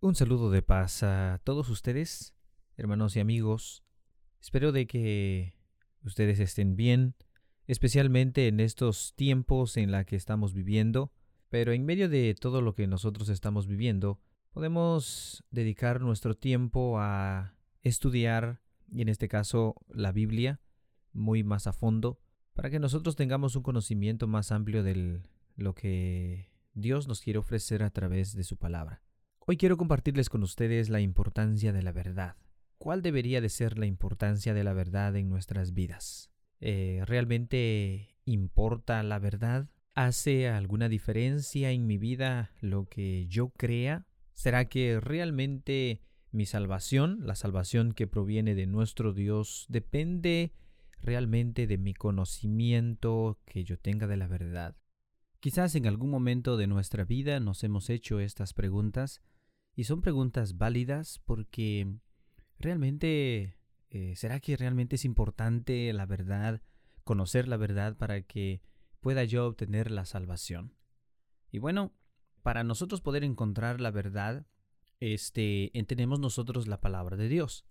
Un saludo de paz a todos ustedes, hermanos y amigos. Espero de que ustedes estén bien, especialmente en estos tiempos en la que estamos viviendo, pero en medio de todo lo que nosotros estamos viviendo, podemos dedicar nuestro tiempo a estudiar, y en este caso la Biblia, muy más a fondo, para que nosotros tengamos un conocimiento más amplio de lo que Dios nos quiere ofrecer a través de su palabra. Hoy quiero compartirles con ustedes la importancia de la verdad. ¿Cuál debería de ser la importancia de la verdad en nuestras vidas? Eh, ¿Realmente importa la verdad? ¿Hace alguna diferencia en mi vida lo que yo crea? ¿Será que realmente mi salvación, la salvación que proviene de nuestro Dios, depende realmente de mi conocimiento que yo tenga de la verdad? Quizás en algún momento de nuestra vida nos hemos hecho estas preguntas y son preguntas válidas porque realmente, eh, ¿será que realmente es importante la verdad, conocer la verdad para que pueda yo obtener la salvación? Y bueno, para nosotros poder encontrar la verdad, este, entendemos nosotros la palabra de Dios.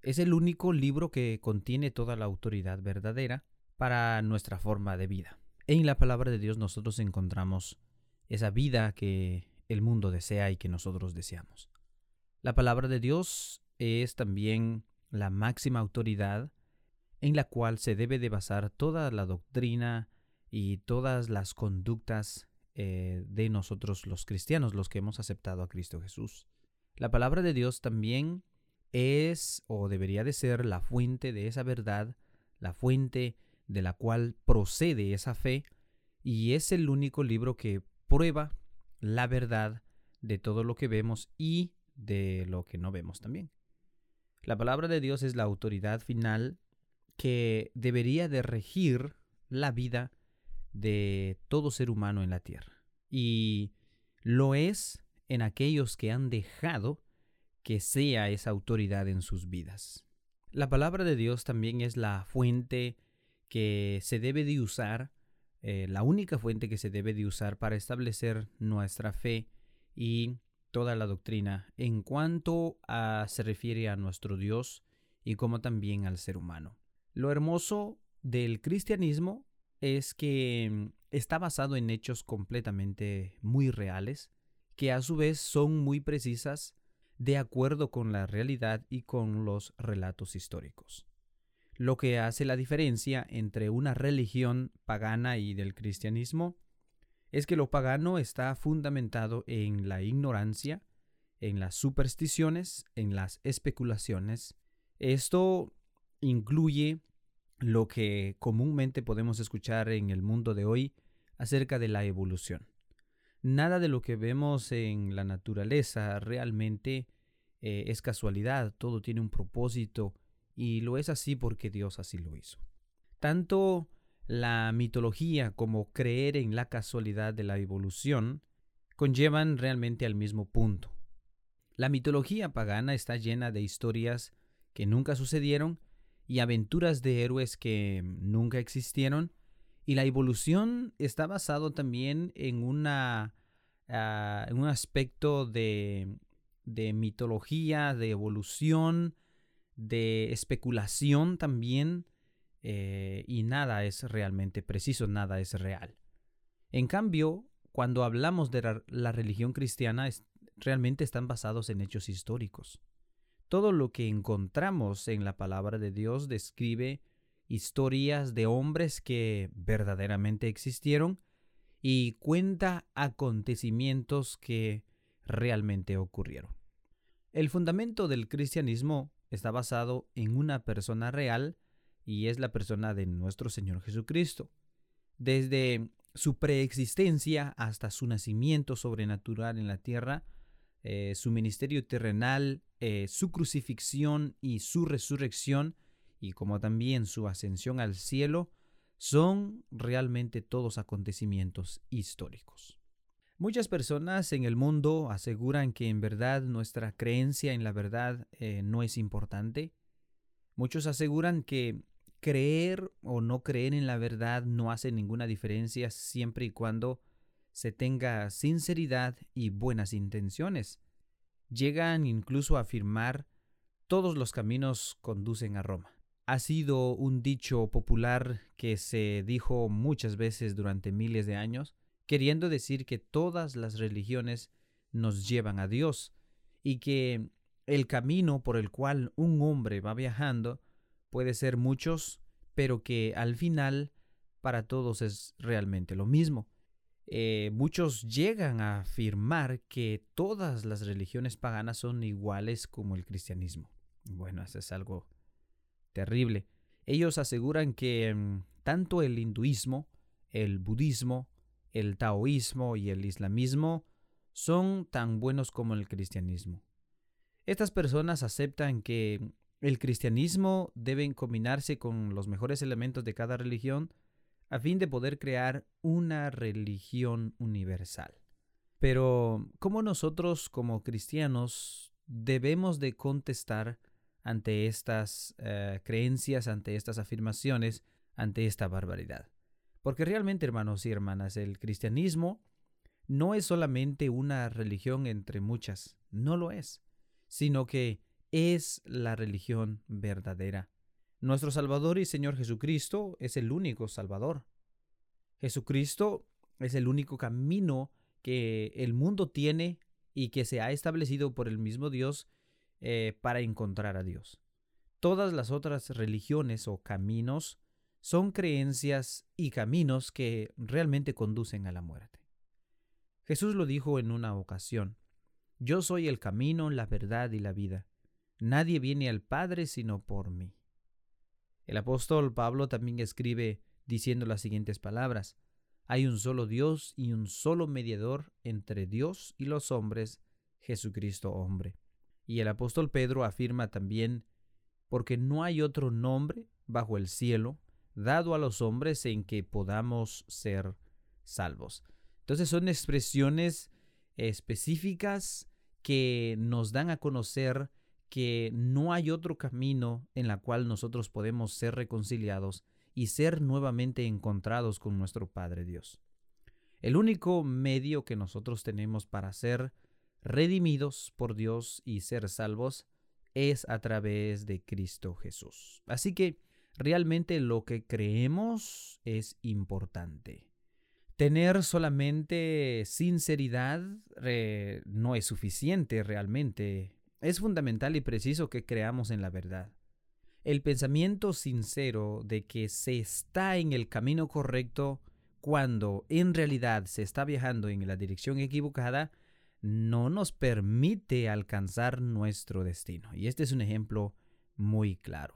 Es el único libro que contiene toda la autoridad verdadera para nuestra forma de vida. En la palabra de Dios nosotros encontramos esa vida que el mundo desea y que nosotros deseamos. La palabra de Dios es también la máxima autoridad en la cual se debe de basar toda la doctrina y todas las conductas eh, de nosotros los cristianos, los que hemos aceptado a Cristo Jesús. La palabra de Dios también es o debería de ser la fuente de esa verdad, la fuente de la cual procede esa fe, y es el único libro que prueba la verdad de todo lo que vemos y de lo que no vemos también. La palabra de Dios es la autoridad final que debería de regir la vida de todo ser humano en la tierra. Y lo es en aquellos que han dejado que sea esa autoridad en sus vidas. La palabra de Dios también es la fuente que se debe de usar eh, la única fuente que se debe de usar para establecer nuestra fe y toda la doctrina en cuanto se refiere a nuestro Dios y como también al ser humano. Lo hermoso del cristianismo es que mm, está basado en hechos completamente muy reales, que a su vez son muy precisas de acuerdo con la realidad y con los relatos históricos. Lo que hace la diferencia entre una religión pagana y del cristianismo es que lo pagano está fundamentado en la ignorancia, en las supersticiones, en las especulaciones. Esto incluye lo que comúnmente podemos escuchar en el mundo de hoy acerca de la evolución. Nada de lo que vemos en la naturaleza realmente eh, es casualidad, todo tiene un propósito y lo es así porque Dios así lo hizo. Tanto la mitología como creer en la casualidad de la evolución conllevan realmente al mismo punto. La mitología pagana está llena de historias que nunca sucedieron y aventuras de héroes que nunca existieron, y la evolución está basado también en, una, ah, un aspecto de, de mitología, de evolución, de especulación también eh, y nada es realmente preciso, nada es real. En cambio, cuando hablamos de la, religión cristiana, realmente están basados en hechos históricos. Todo lo que encontramos en la palabra de Dios describe historias de hombres que verdaderamente existieron y cuenta acontecimientos que realmente ocurrieron. El fundamento del cristianismo está basado en una persona real y es la persona de nuestro Señor Jesucristo. Desde su preexistencia hasta su nacimiento sobrenatural en la tierra, eh, su ministerio terrenal, eh, su crucifixión y su resurrección, y como también su ascensión al cielo, son realmente todos acontecimientos históricos. Muchas personas en el mundo aseguran que en verdad nuestra creencia en la verdad eh, no es importante. Muchos aseguran que creer o no creer en la verdad no hace ninguna diferencia siempre y cuando se tenga sinceridad y buenas intenciones. llegan incluso a afirmar todos los caminos conducen a Roma. Ha sido un dicho popular que se dijo muchas veces durante miles de años, queriendo decir que todas las religiones nos llevan a Dios y que el camino por el cual un hombre va viajando puede ser muchos, pero que al final para todos es realmente lo mismo. Eh, muchos llegan a afirmar que todas las religiones paganas son iguales como el cristianismo. Bueno, eso es algo terrible. Ellos aseguran que mm, tanto el hinduismo, el budismo, el taoísmo y el islamismo son tan buenos como el cristianismo. Estas personas aceptan que el cristianismo debe combinarse con los mejores elementos de cada religión a fin de poder crear una religión universal. Pero, ¿cómo nosotros como cristianos debemos de contestar ante estas eh, creencias, ante estas afirmaciones, ante esta barbaridad? Porque realmente, hermanos y hermanas, el cristianismo no es solamente una religión entre muchas, no lo es, sino que es la religión verdadera. Nuestro Salvador y Señor Jesucristo es el único Salvador. Jesucristo es el único camino que el mundo tiene y que se ha establecido por el mismo Dios eh, para encontrar a Dios. Todas las otras religiones o caminos son creencias y caminos que realmente conducen a la muerte. Jesús lo dijo en una ocasión, Yo soy el camino, la verdad y la vida. Nadie viene al Padre sino por mí. El apóstol Pablo también escribe diciendo las siguientes palabras. Hay un solo Dios y un solo mediador entre Dios y los hombres, Jesucristo hombre. Y el apóstol Pedro afirma también, porque no hay otro nombre bajo el cielo dado a los hombres en que podamos ser salvos. Entonces son expresiones específicas que nos dan a conocer que no hay otro camino en la cual nosotros podemos ser reconciliados y ser nuevamente encontrados con nuestro Padre Dios. El único medio que nosotros tenemos para ser redimidos por Dios y ser salvos es a través de Cristo Jesús. Así que realmente lo que creemos es importante. Tener solamente sinceridad eh, no es suficiente realmente es fundamental y preciso que creamos en la verdad. El pensamiento sincero de que se está en el camino correcto cuando en realidad se está viajando en la dirección equivocada no nos permite alcanzar nuestro destino. Y este es un ejemplo muy claro.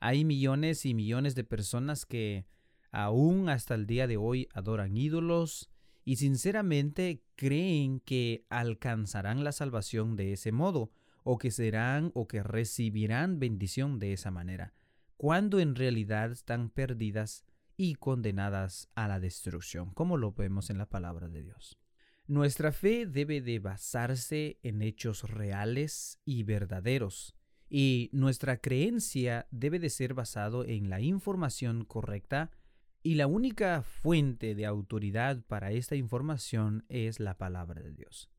Hay millones y millones de personas que aún hasta el día de hoy adoran ídolos y sinceramente creen que alcanzarán la salvación de ese modo, o que serán o que recibirán bendición de esa manera, cuando en realidad están perdidas y condenadas a la destrucción, como lo vemos en la palabra de Dios. Nuestra fe debe de basarse en hechos reales y verdaderos, y nuestra creencia debe de ser basado en la información correcta y la única fuente de autoridad para esta información es la palabra de Dios.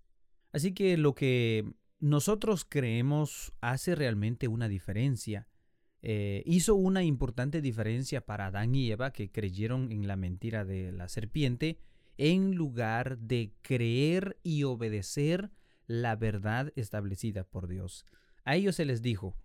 Así que lo que nosotros creemos hace realmente una diferencia. Eh, hizo una importante diferencia para Adán y Eva que creyeron en la mentira de la serpiente en lugar de creer y obedecer la verdad establecida por Dios. A ellos se les dijo,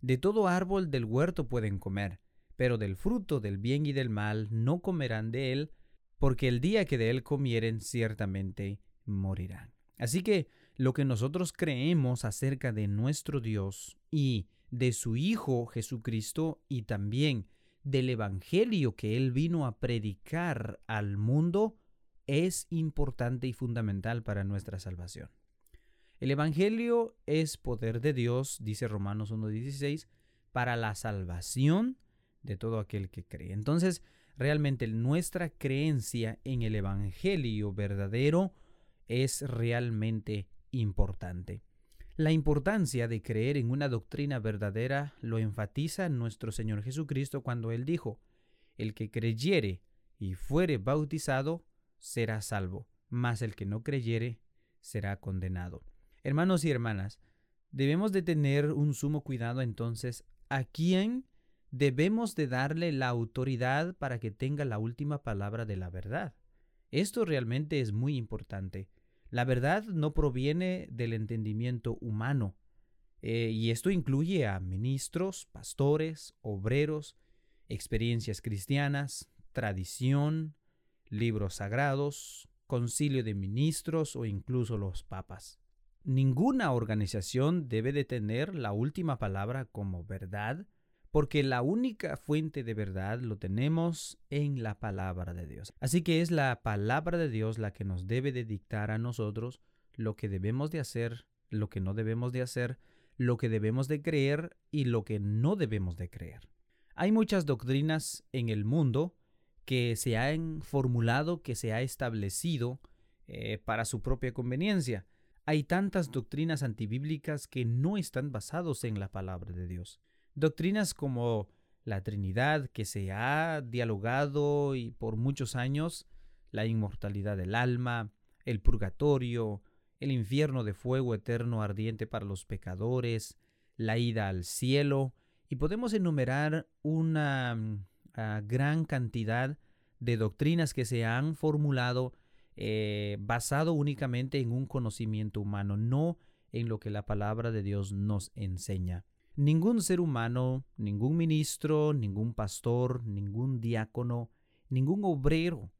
de todo árbol del huerto pueden comer, pero del fruto del bien y del mal no comerán de él, porque el día que de él comieren ciertamente morirán. Así que lo que nosotros creemos acerca de nuestro Dios y de su Hijo Jesucristo y también del Evangelio que Él vino a predicar al mundo es importante y fundamental para nuestra salvación. El Evangelio es poder de Dios, dice Romanos 1.16, para la salvación de todo aquel que cree. Entonces, realmente nuestra creencia en el Evangelio verdadero es realmente importante. La importancia de creer en una doctrina verdadera lo enfatiza nuestro Señor Jesucristo cuando Él dijo, El que creyere y fuere bautizado será salvo, mas el que no creyere será condenado. Hermanos y hermanas, debemos de tener un sumo cuidado entonces a quién debemos de darle la autoridad para que tenga la última palabra de la verdad. Esto realmente es muy importante. La verdad no proviene del entendimiento humano, eh, y esto incluye a ministros, pastores, obreros, experiencias cristianas, tradición, libros sagrados, concilio de ministros o incluso los papas. Ninguna organización debe de tener la última palabra como verdad, porque la única fuente de verdad lo tenemos en la palabra de Dios. Así que es la palabra de Dios la que nos debe de dictar a nosotros lo que debemos de hacer, lo que no debemos de hacer, lo que debemos de creer y lo que no debemos de creer. Hay muchas doctrinas en el mundo que se han formulado, que se ha establecido eh, para su propia conveniencia. Hay tantas doctrinas antibíblicas que no están basados en la palabra de Dios. Doctrinas como la Trinidad que se ha dialogado y por muchos años, la inmortalidad del alma, el purgatorio, el infierno de fuego eterno ardiente para los pecadores, la ida al cielo, y podemos enumerar una mm, ah, gran cantidad de doctrinas que se han formulado eh, basado únicamente en un conocimiento humano, no en lo que la palabra de Dios nos enseña. Ningún ser humano, ningún ministro, ningún pastor, ningún diácono, ningún obrero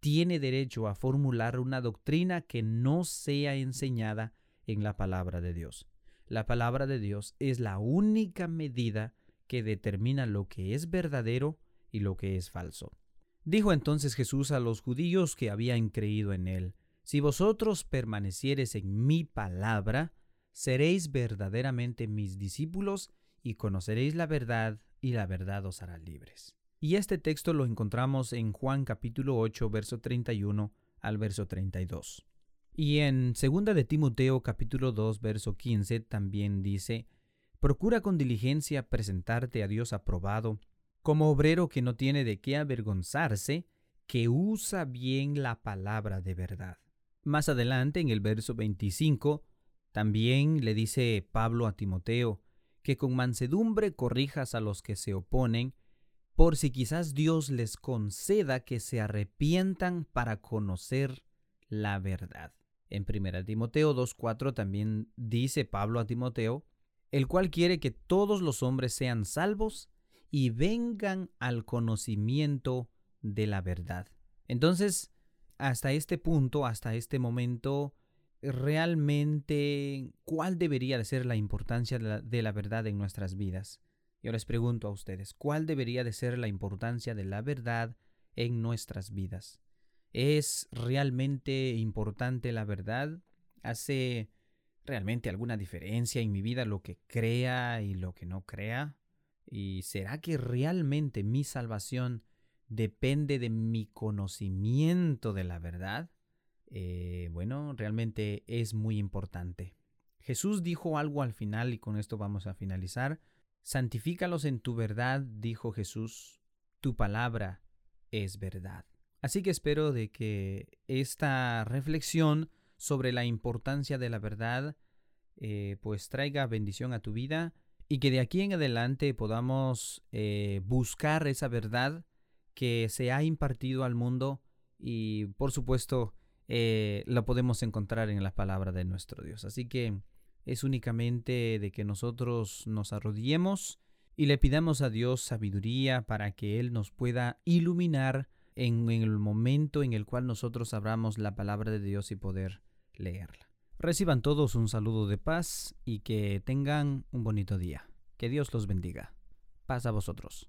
tiene derecho a formular una doctrina que no sea enseñada en la palabra de Dios. La palabra de Dios es la única medida que determina lo que es verdadero y lo que es falso. Dijo entonces Jesús a los judíos que habían creído en él, Si vosotros permaneciereis en mi palabra, seréis verdaderamente mis discípulos y conoceréis la verdad, y la verdad os hará libres. Y este texto lo encontramos en Juan capítulo 8, verso 31 al verso 32. Y en 2 de Timoteo capítulo 2, verso 15 también dice, Procura con diligencia presentarte a Dios aprobado, como obrero que no tiene de qué avergonzarse, que usa bien la palabra de verdad. Más adelante, en el verso 25, también le dice Pablo a Timoteo, que con mansedumbre corrijas a los que se oponen, por si quizás Dios les conceda que se arrepientan para conocer la verdad. En 1 Timoteo 2.4 también dice Pablo a Timoteo, el cual quiere que todos los hombres sean salvos y vengan al conocimiento de la verdad. Entonces, hasta este punto, hasta este momento, realmente, ¿cuál debería de ser la importancia de la, verdad en nuestras vidas? Yo les pregunto a ustedes, ¿cuál debería de ser la importancia de la verdad en nuestras vidas? ¿Es realmente importante la verdad? ¿Hace realmente alguna diferencia en mi vida lo que crea y lo que no crea? ¿Y será que realmente mi salvación depende de mi conocimiento de la verdad? Eh, bueno, realmente es muy importante. Jesús dijo algo al final y con esto vamos a finalizar. Santifícalos en tu verdad, dijo Jesús, tu palabra es verdad. Así que espero de que esta reflexión sobre la importancia de la verdad eh, pues traiga bendición a tu vida y que de aquí en adelante podamos eh, buscar esa verdad que se ha impartido al mundo y por supuesto eh, la podemos encontrar en la palabra de nuestro Dios. Así que es únicamente de que nosotros nos arrodillemos y le pidamos a Dios sabiduría para que Él nos pueda iluminar en, en el momento en el cual nosotros abramos la palabra de Dios y poder leerla. Reciban todos un saludo de paz y que tengan un bonito día. Que Dios los bendiga. Paz a vosotros.